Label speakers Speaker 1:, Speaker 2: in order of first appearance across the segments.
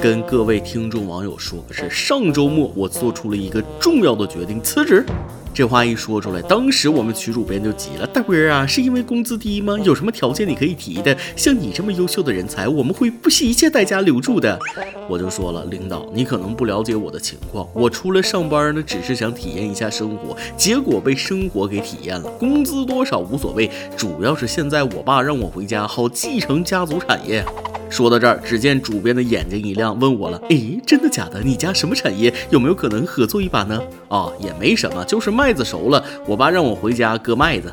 Speaker 1: 跟各位听众网友说个事，上周末我做出了一个重要的决定，辞职。这话一说出来，当时我们曲主编就急了：“大哥啊，是因为工资低吗？有什么条件你可以提的？像你这么优秀的人才，我们会不惜一切代价留住的。”我就说了，领导，你可能不了解我的情况，我出来上班呢，只是想体验一下生活，结果被生活给体验了。工资多少无所谓，主要是现在我爸让我回家，好继承家族产业。说到这儿，只见主编的眼睛一亮，问我了：“诶，真的假的？你家什么产业？有没有可能合作一把呢？”啊，也没什么，就是麦子熟了，我爸让我回家割麦子。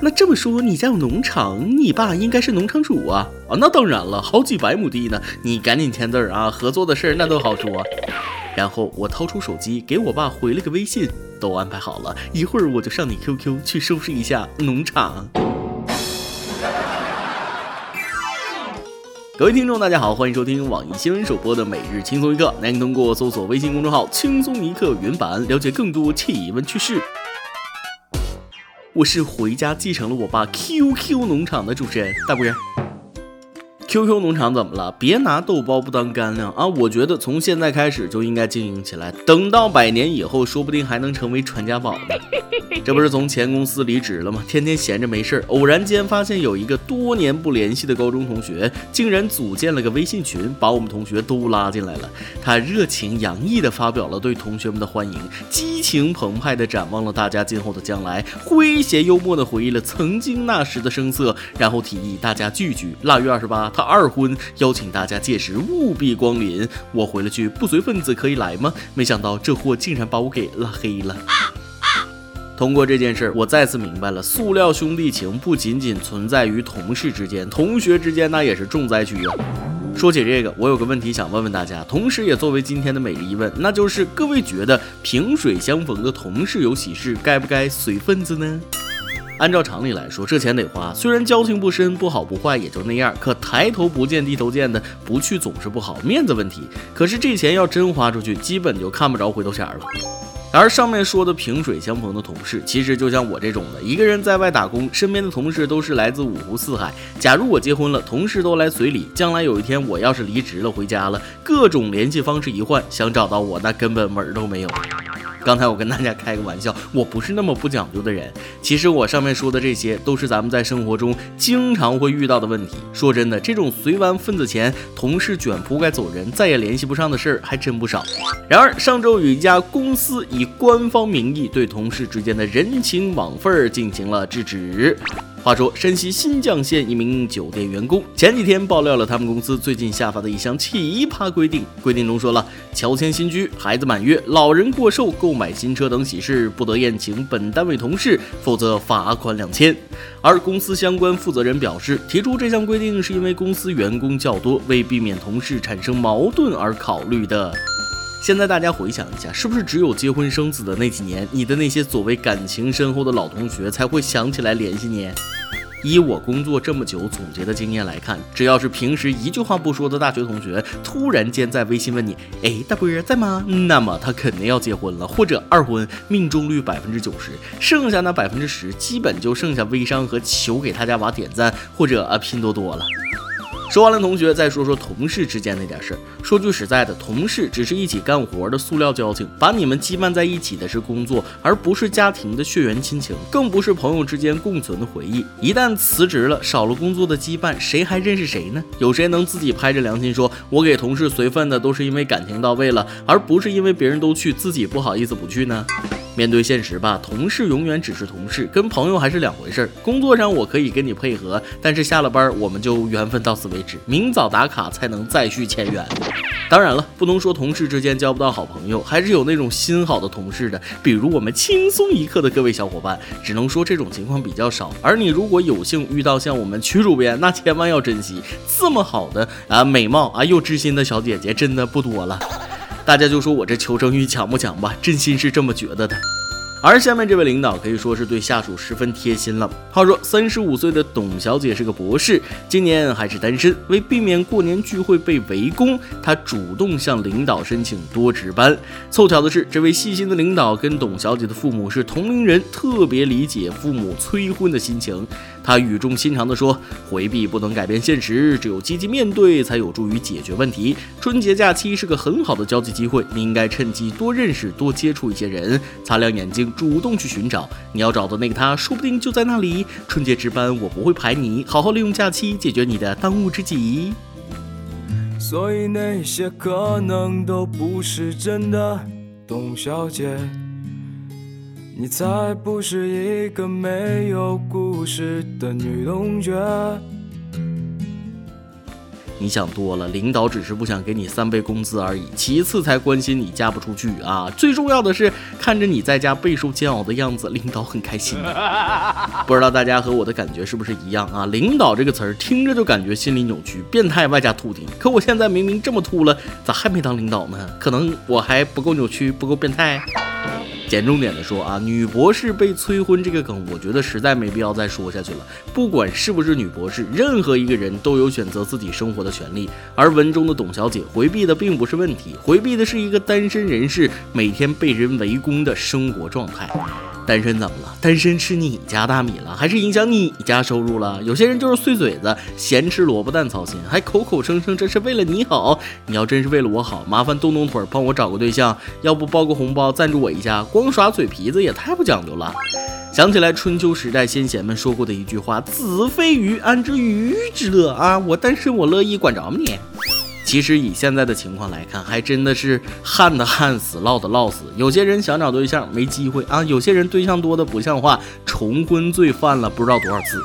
Speaker 1: 那这么说，你家有农场，你爸应该是农场主啊？啊，那当然了，好几百亩地呢。你赶紧签字啊，合作的事儿那都好说。然后我掏出手机给我爸回了个微信，都安排好了，一会儿我就上你 QQ 去收拾一下农场。各位听众，大家好，欢迎收听网易新闻首播的每日轻松一刻。您通过搜索微信公众号“轻松一刻”原版了解更多气温趣事。我是回家继承了我爸 QQ 农场的主持人大波。QQ 农场怎么了？别拿豆包不当干粮啊！我觉得从现在开始就应该经营起来，等到百年以后，说不定还能成为传家宝呢。这不是从前公司离职了吗？天天闲着没事儿，偶然间发现有一个多年不联系的高中同学，竟然组建了个微信群，把我们同学都拉进来了。他热情洋溢地发表了对同学们的欢迎，激情澎湃地展望了大家今后的将来，诙谐幽默地回忆了曾经那时的声色，然后提议大家聚聚腊月二十八。他二婚，邀请大家届时务必光临。我回了句不随分子可以来吗？没想到这货竟然把我给拉黑了。通过这件事儿，我再次明白了，塑料兄弟情不仅仅存在于同事之间，同学之间那也是重灾区啊。说起这个，我有个问题想问问大家，同时也作为今天的每日一问，那就是各位觉得萍水相逢的同事有喜事，该不该随份子呢？按照常理来说，这钱得花。虽然交情不深，不好不坏也就那样，可抬头不见低头见的，不去总是不好，面子问题。可是这钱要真花出去，基本就看不着回头钱了。而上面说的萍水相逢的同事，其实就像我这种的，一个人在外打工，身边的同事都是来自五湖四海。假如我结婚了，同事都来随礼，将来有一天我要是离职了回家了，各种联系方式一换，想找到我那根本门儿都没有。刚才我跟大家开个玩笑，我不是那么不讲究的人。其实我上面说的这些，都是咱们在生活中经常会遇到的问题。说真的，这种随完份子钱，同事卷铺盖走人，再也联系不上的事儿还真不少。然而上周有一家公司以官方名义对同事之间的人情往份儿进行了制止。话说，山西新绛县一名酒店员工前几天爆料了他们公司最近下发的一项奇葩规定。规定中说了，乔迁新居、孩子满月、老人过寿、购买新车等喜事不得宴请本单位同事，否则罚款两千。而公司相关负责人表示，提出这项规定是因为公司员工较多，为避免同事产生矛盾而考虑的。现在大家回想一下，是不是只有结婚生子的那几年，你的那些所谓感情深厚的老同学才会想起来联系你？以我工作这么久总结的经验来看，只要是平时一句话不说的大学同学，突然间在微信问你：“哎，大波在吗？”那么他肯定要结婚了，或者二婚，命中率百分之九十，剩下那百分之十，基本就剩下微商和求给他家娃点赞，或者啊拼多多了。说完了同学，再说说同事之间那点事儿。说句实在的，同事只是一起干活的塑料交情，把你们羁绊在一起的是工作，而不是家庭的血缘亲情，更不是朋友之间共存的回忆。一旦辞职了，少了工作的羁绊，谁还认识谁呢？有谁能自己拍着良心说，我给同事随份的都是因为感情到位了，而不是因为别人都去，自己不好意思不去呢？面对现实吧，同事永远只是同事，跟朋友还是两回事儿。工作上我可以跟你配合，但是下了班我们就缘分到此为止，明早打卡才能再续前缘。当然了，不能说同事之间交不到好朋友，还是有那种心好的同事的，比如我们轻松一刻的各位小伙伴。只能说这种情况比较少，而你如果有幸遇到像我们曲主编，那千万要珍惜，这么好的啊美貌啊又知心的小姐姐真的不多了。大家就说我这求生欲强不强吧？真心是这么觉得的。而下面这位领导可以说是对下属十分贴心了。话说，三十五岁的董小姐是个博士，今年还是单身。为避免过年聚会被围攻，她主动向领导申请多值班。凑巧的是，这位细心的领导跟董小姐的父母是同龄人，特别理解父母催婚的心情。他语重心长地说：“回避不能改变现实，只有积极面对才有助于解决问题。春节假期是个很好的交际机会，你应该趁机多认识、多接触一些人，擦亮眼睛，主动去寻找你要找的那个他，说不定就在那里。春节值班我不会排你，好好利用假期解决你的当务之急。”
Speaker 2: 所以那些可能都不是真的，董小姐。你才不是一个没有故事的女同学。
Speaker 1: 你想多了，领导只是不想给你三倍工资而已，其次才关心你嫁不出去啊。最重要的是，看着你在家备受煎熬的样子，领导很开心。不知道大家和我的感觉是不是一样啊？领导这个词儿听着就感觉心理扭曲、变态外加秃顶。可我现在明明这么秃了，咋还没当领导呢？可能我还不够扭曲，不够变态。简重点的说啊，女博士被催婚这个梗，我觉得实在没必要再说下去了。不管是不是女博士，任何一个人都有选择自己生活的权利。而文中的董小姐回避的并不是问题，回避的是一个单身人士每天被人围攻的生活状态。单身怎么了？单身吃你家大米了，还是影响你家收入了？有些人就是碎嘴子，咸吃萝卜淡操心，还口口声声这是为了你好。你要真是为了我好，麻烦动动腿帮我找个对象，要不包个红包赞助我一下。光耍嘴皮子也太不讲究了。想起来春秋时代先贤们说过的一句话：“子非鱼，安知鱼之乐啊？我单身我乐意，管着吗你？”其实以现在的情况来看，还真的是旱的旱死，涝的涝死。有些人想找对象没机会啊，有些人对象多的不像话，重婚罪犯了不知道多少次。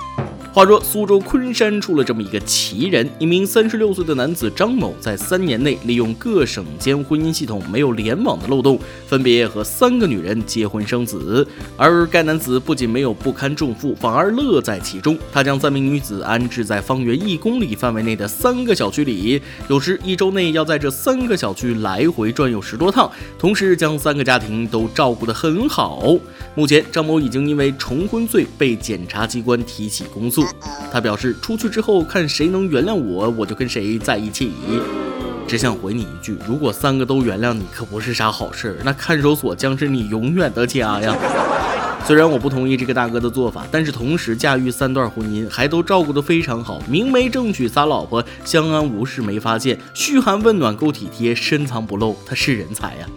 Speaker 1: 话说苏州昆山出了这么一个奇人，一名三十六岁的男子张某，在三年内利用各省间婚姻系统没有联网的漏洞，分别和三个女人结婚生子。而该男子不仅没有不堪重负，反而乐在其中。他将三名女子安置在方圆一公里范围内的三个小区里，有时一周内要在这三个小区来回转悠十多趟，同时将三个家庭都照顾得很好。目前，张某已经因为重婚罪被检察机关提起公诉。他表示，出去之后看谁能原谅我，我就跟谁在一起。只想回你一句，如果三个都原谅你，可不是啥好事。那看守所将是你永远的家呀。虽然我不同意这个大哥的做法，但是同时驾驭三段婚姻，还都照顾得非常好，明媒正娶仨老婆，相安无事没发现，嘘寒问暖够体贴，深藏不露，他是人才呀。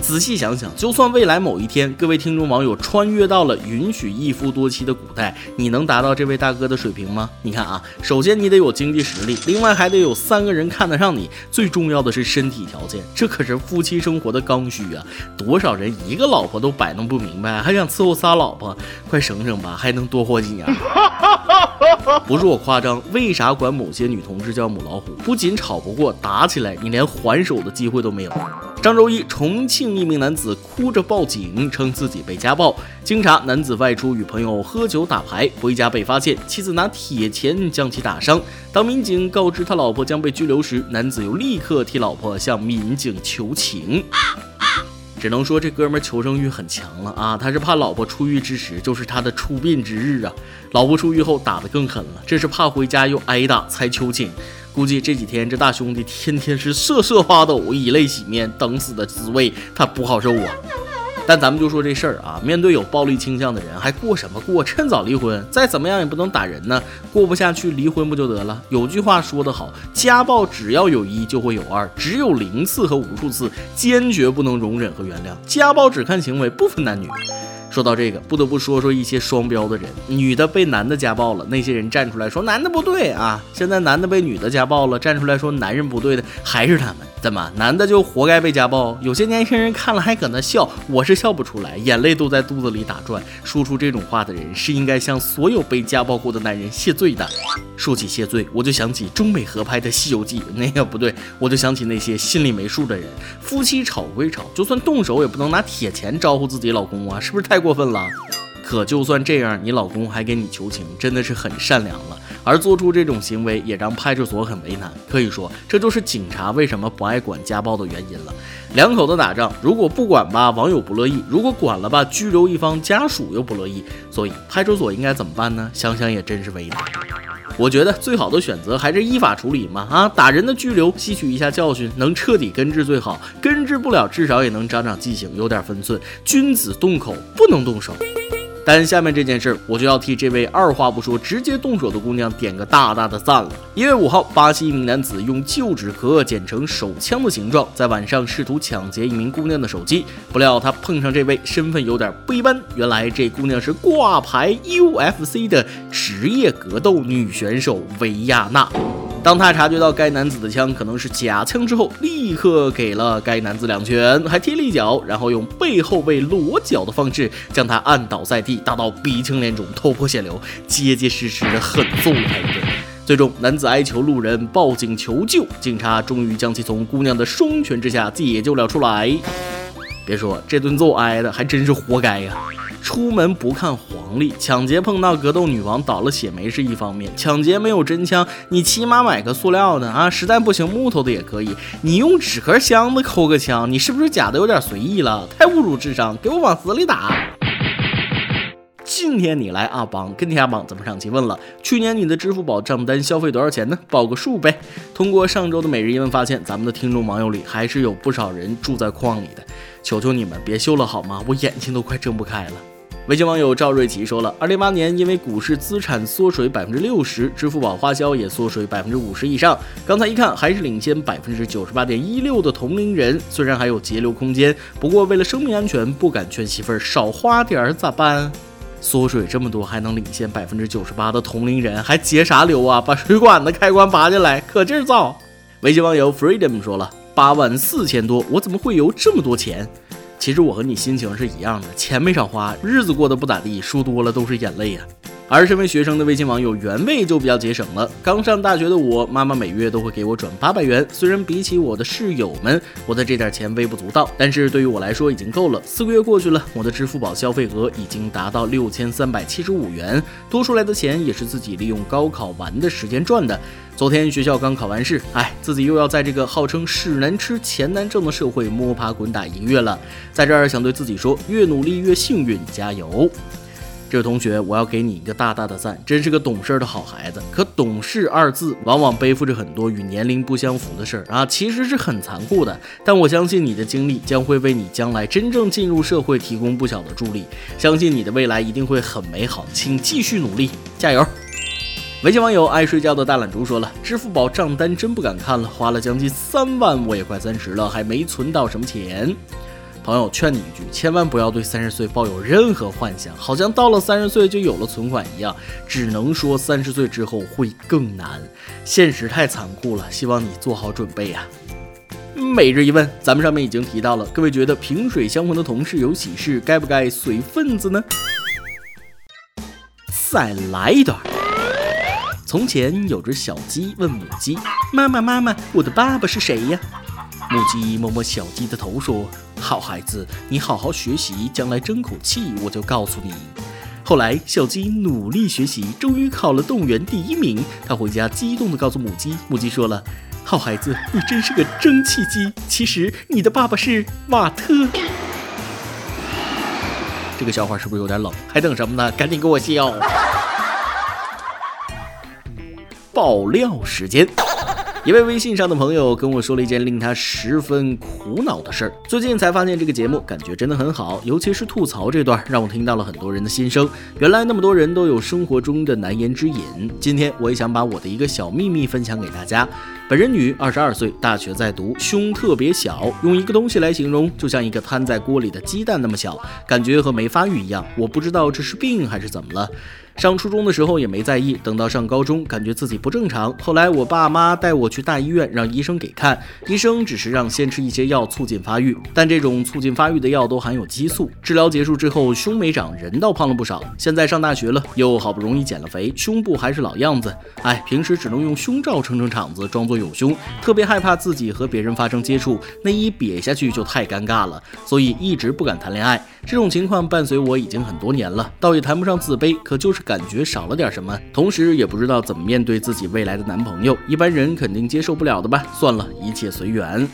Speaker 1: 仔细想想，就算未来某一天，各位听众网友穿越到了允许一夫多妻的古代，你能达到这位大哥的水平吗？你看啊，首先你得有经济实力，另外还得有三个人看得上你，最重要的是身体条件，这可是夫妻生活的刚需啊！多少人一个老婆都摆弄不明白，还想伺候仨老婆，快省省吧，还能多活几年。不是我夸张，为啥管某些女同志叫母老虎？不仅吵不过，打起来你连还手的机会都没有。上周一，重庆一名男子哭着报警，称自己被家暴。经查，男子外出与朋友喝酒打牌，回家被发现，妻子拿铁钳将其打伤。当民警告知他老婆将被拘留时，男子又立刻替老婆向民警求情。只能说这哥们求生欲很强了啊！他是怕老婆出狱之时就是他的出殡之日啊！老婆出狱后打得更狠了，这是怕回家又挨打才求情。估计这几天这大兄弟天天是瑟瑟发抖，以泪洗面，等死的滋味他不好受啊！但咱们就说这事儿啊，面对有暴力倾向的人，还过什么过？趁早离婚，再怎么样也不能打人呢。过不下去离婚不就得了？有句话说得好，家暴只要有一就会有二，只有零次和无数次，坚决不能容忍和原谅。家暴只看行为，不分男女。说到这个，不得不说说一些双标的人，女的被男的家暴了，那些人站出来说男的不对啊。现在男的被女的家暴了，站出来说男人不对的还是他们。怎么男的就活该被家暴？有些年轻人看了还搁那笑，我是笑不出来，眼泪都在肚子里打转。说出这种话的人是应该向所有被家暴过的男人谢罪的。说起谢罪，我就想起中美合拍的《西游记》，那个不对，我就想起那些心里没数的人。夫妻吵归吵，就算动手也不能拿铁钳招呼自己老公啊，是不是太过分了？可就算这样，你老公还给你求情，真的是很善良了。而做出这种行为，也让派出所很为难。可以说，这就是警察为什么不爱管家暴的原因了。两口子打仗，如果不管吧，网友不乐意；如果管了吧，拘留一方家属又不乐意。所以，派出所应该怎么办呢？想想也真是为难。我觉得最好的选择还是依法处理嘛。啊，打人的拘留，吸取一下教训，能彻底根治最好。根治不了，至少也能长长记性，有点分寸。君子动口不能动手。但下面这件事，我就要替这位二话不说直接动手的姑娘点个大大的赞了。一月五号，巴西一名男子用旧纸壳剪成手枪的形状，在晚上试图抢劫一名姑娘的手机，不料他碰上这位身份有点不一般，原来这姑娘是挂牌 UFC 的职业格斗女选手维亚娜。当他察觉到该男子的枪可能是假枪之后，立刻给了该男子两拳，还踢了一脚，然后用背后背裸脚的方式将他按倒在地，打到鼻青脸肿、头破血流，结结实实的狠揍了他一顿。最终，男子哀求路人报警求救，警察终于将其从姑娘的双拳之下解救了出来。别说这顿揍挨的还真是活该呀！出门不看黄历，抢劫碰到格斗女王倒了血霉是一方面，抢劫没有真枪，你起码买个塑料的啊，实在不行木头的也可以。你用纸壳箱子抠个枪，你是不是假的有点随意了？太侮辱智商，给我往死里打！今天你来阿邦跟天涯榜，咱们上期问了，去年你的支付宝账单消费多少钱呢？报个数呗。通过上周的每日一问发现，咱们的听众网友里还是有不少人住在矿里的，求求你们别修了好吗？我眼睛都快睁不开了。微信网友赵瑞奇说了，二零八年因为股市资产缩水百分之六十，支付宝花销也缩水百分之五十以上。刚才一看，还是领先百分之九十八点一六的同龄人，虽然还有节流空间，不过为了生命安全，不敢劝媳妇儿少花点儿，咋办？缩水这么多还能领先百分之九十八的同龄人，还节啥流啊？把水管的开关拔下来，可劲儿造。微信网友 Freedom 说了，八万四千多，我怎么会有这么多钱？其实我和你心情是一样的，钱没少花，日子过得不咋地，输多了都是眼泪呀。而身为学生的微信网友原味就比较节省了。刚上大学的我，妈妈每月都会给我转八百元。虽然比起我的室友们，我的这点钱微不足道，但是对于我来说已经够了。四个月过去了，我的支付宝消费额已经达到六千三百七十五元，多出来的钱也是自己利用高考完的时间赚的。昨天学校刚考完试，哎，自己又要在这个号称屎难吃钱难挣的社会摸爬滚打一个月了。在这儿想对自己说，越努力越幸运，加油！这位同学，我要给你一个大大的赞，真是个懂事的好孩子。可懂事二字往往背负着很多与年龄不相符的事儿啊，其实是很残酷的。但我相信你的经历将会为你将来真正进入社会提供不小的助力，相信你的未来一定会很美好，请继续努力，加油！微信网友爱睡觉的大懒猪说了：“支付宝账单真不敢看了，花了将近三万，我也快三十了，还没存到什么钱。”朋友劝你一句，千万不要对三十岁抱有任何幻想，好像到了三十岁就有了存款一样。只能说三十岁之后会更难，现实太残酷了。希望你做好准备呀。每日一问，咱们上面已经提到了，各位觉得萍水相逢的同事有喜事，该不该随份子呢？再来一段。从前有只小鸡问母鸡：“妈妈，妈妈，我的爸爸是谁呀？”母鸡摸摸小鸡的头说：“好孩子，你好好学习，将来争口气，我就告诉你。”后来，小鸡努力学习，终于考了动物园第一名。他回家激动地告诉母鸡：“母鸡说了，好孩子，你真是个蒸汽鸡。其实你的爸爸是瓦特。”这个笑话是不是有点冷？还等什么呢？赶紧给我笑！爆料时间，一位微信上的朋友跟我说了一件令他十分苦恼的事儿。最近才发现这个节目感觉真的很好，尤其是吐槽这段，让我听到了很多人的心声。原来那么多人都有生活中的难言之隐。今天我也想把我的一个小秘密分享给大家。本人女，二十二岁，大学在读，胸特别小，用一个东西来形容，就像一个摊在锅里的鸡蛋那么小，感觉和没发育一样。我不知道这是病还是怎么了。上初中的时候也没在意，等到上高中，感觉自己不正常。后来我爸妈带我去大医院，让医生给看。医生只是让先吃一些药促进发育，但这种促进发育的药都含有激素。治疗结束之后，胸没长，人倒胖了不少。现在上大学了，又好不容易减了肥，胸部还是老样子。哎，平时只能用胸罩撑撑场子，装作有胸。特别害怕自己和别人发生接触，内衣瘪下去就太尴尬了，所以一直不敢谈恋爱。这种情况伴随我已经很多年了，倒也谈不上自卑，可就是感觉少了点什么，同时也不知道怎么面对自己未来的男朋友。一般人肯定接受不了的吧？算了，一切随缘。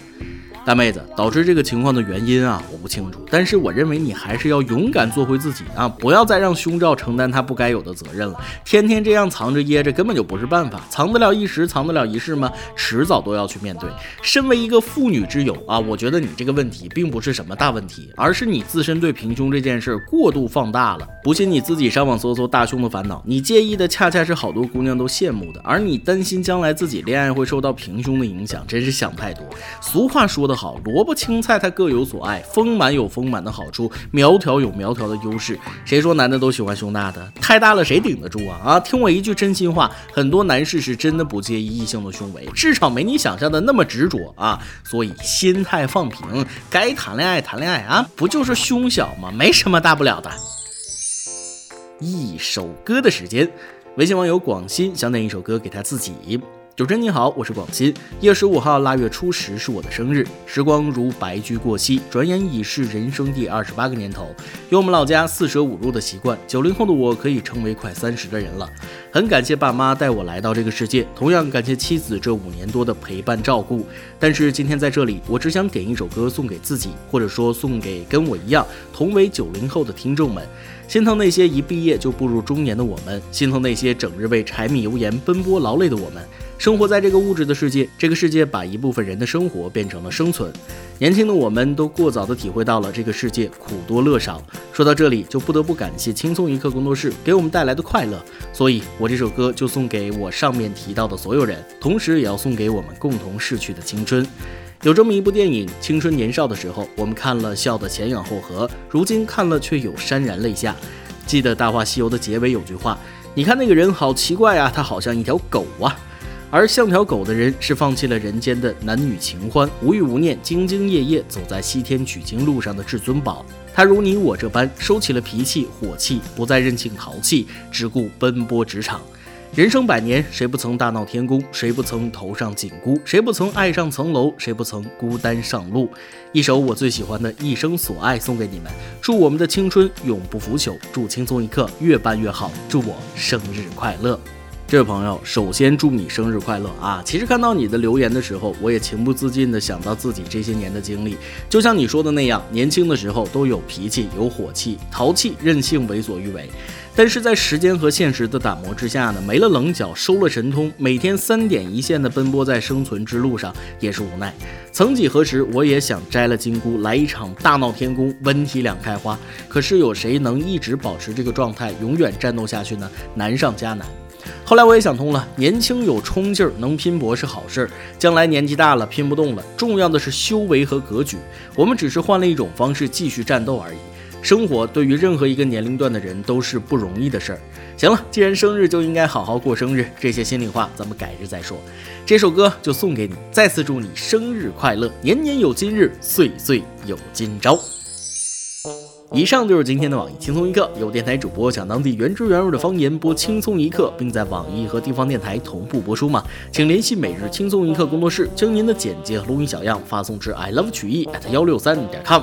Speaker 1: 大妹子，导致这个情况的原因啊，我不清楚。但是我认为你还是要勇敢做回自己啊，不要再让胸罩承担他不该有的责任了。天天这样藏着掖着，根本就不是办法。藏得了一时，藏得了一世吗？迟早都要去面对。身为一个妇女之友啊，我觉得你这个问题并不是什么大问题，而是你自身对平胸这件事过度放大了。不信你自己上网搜搜大胸的烦恼，你介意的恰恰是好多姑娘都羡慕的，而你担心将来自己恋爱会受到平胸的影响，真是想太多。俗话说好，萝卜青菜它各有所爱，丰满有丰满的好处，苗条有苗条的优势。谁说男的都喜欢胸大的？太大了谁顶得住啊？啊，听我一句真心话，很多男士是真的不介意异性的胸围，至少没你想象的那么执着啊。所以心态放平，该谈恋爱谈恋爱啊，不就是胸小吗？没什么大不了的。一首歌的时间，微信网友广新想点一首歌给他自己。主持人你好，我是广新。一月十五号腊月初十是我的生日，时光如白驹过隙，转眼已是人生第二十八个年头。有我们老家四舍五入的习惯，九零后的我可以称为快三十的人了。很感谢爸妈带我来到这个世界，同样感谢妻子这五年多的陪伴照顾。但是今天在这里，我只想点一首歌送给自己，或者说送给跟我一样同为九零后的听众们。心疼那些一毕业就步入中年的我们，心疼那些整日为柴米油盐奔波劳累的我们。生活在这个物质的世界，这个世界把一部分人的生活变成了生存。年轻的我们都过早的体会到了这个世界苦多乐少。说到这里，就不得不感谢轻松一刻工作室给我们带来的快乐。所以，我这首歌就送给我上面提到的所有人，同时也要送给我们共同逝去的青春。有这么一部电影，青春年少的时候，我们看了笑得前仰后合，如今看了却有潸然泪下。记得《大话西游》的结尾有句话：“你看那个人好奇怪啊，他好像一条狗啊。”而像条狗的人是放弃了人间的男女情欢，无欲无念，兢兢业业走在西天取经路上的至尊宝。他如你我这般收起了脾气火气，不再任性淘气，只顾奔波职场。人生百年，谁不曾大闹天宫？谁不曾头上紧箍？谁不曾爱上层楼？谁不曾孤单上路？一首我最喜欢的《一生所爱》送给你们，祝我们的青春永不腐朽，祝轻松一刻越办越好，祝我生日快乐！这位朋友，首先祝你生日快乐啊！其实看到你的留言的时候，我也情不自禁的想到自己这些年的经历，就像你说的那样，年轻的时候都有脾气、有火气、淘气、任性、为所欲为，但是在时间和现实的打磨之下呢，没了棱角，收了神通，每天三点一线的奔波在生存之路上，也是无奈。曾几何时，我也想摘了金箍，来一场大闹天宫，温体两开花。可是有谁能一直保持这个状态，永远战斗下去呢？难上加难。后来我也想通了，年轻有冲劲儿，能拼搏是好事儿。将来年纪大了，拼不动了，重要的是修为和格局。我们只是换了一种方式继续战斗而已。生活对于任何一个年龄段的人都是不容易的事儿。行了，既然生日就应该好好过生日，这些心里话咱们改日再说。这首歌就送给你，再次祝你生日快乐，年年有今日，岁岁有今朝。以上就是今天的网易轻松一刻，有电台主播讲当地原汁原味的方言播轻松一刻，并在网易和地方电台同步播出吗？请联系每日轻松一刻工作室，将您的简介和录音小样发送至 i love 曲艺 at 幺六三点 com。